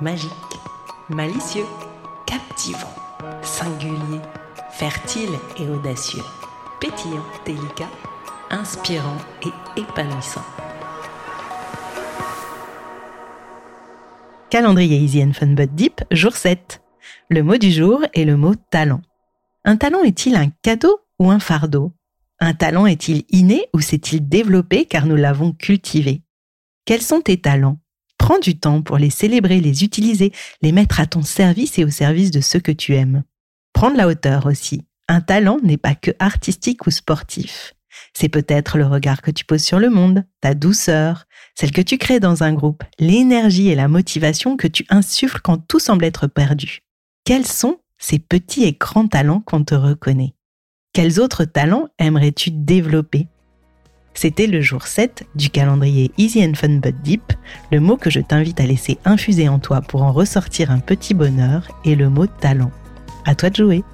Magique, malicieux, captivant, singulier, fertile et audacieux, pétillant, délicat, inspirant et épanouissant. Calendrier Easy and Fun But Deep, jour 7. Le mot du jour est le mot talent. Un talent est-il un cadeau ou un fardeau? Un talent est-il inné ou s'est-il développé car nous l'avons cultivé? Quels sont tes talents? Prends du temps pour les célébrer, les utiliser, les mettre à ton service et au service de ceux que tu aimes. Prends de la hauteur aussi. Un talent n'est pas que artistique ou sportif. C'est peut-être le regard que tu poses sur le monde, ta douceur, celle que tu crées dans un groupe, l'énergie et la motivation que tu insuffles quand tout semble être perdu. Quels sont ces petits et grands talents qu'on te reconnaît? Quels autres talents aimerais-tu développer? C'était le jour 7 du calendrier Easy and Fun But Deep. Le mot que je t'invite à laisser infuser en toi pour en ressortir un petit bonheur est le mot talent. À toi de jouer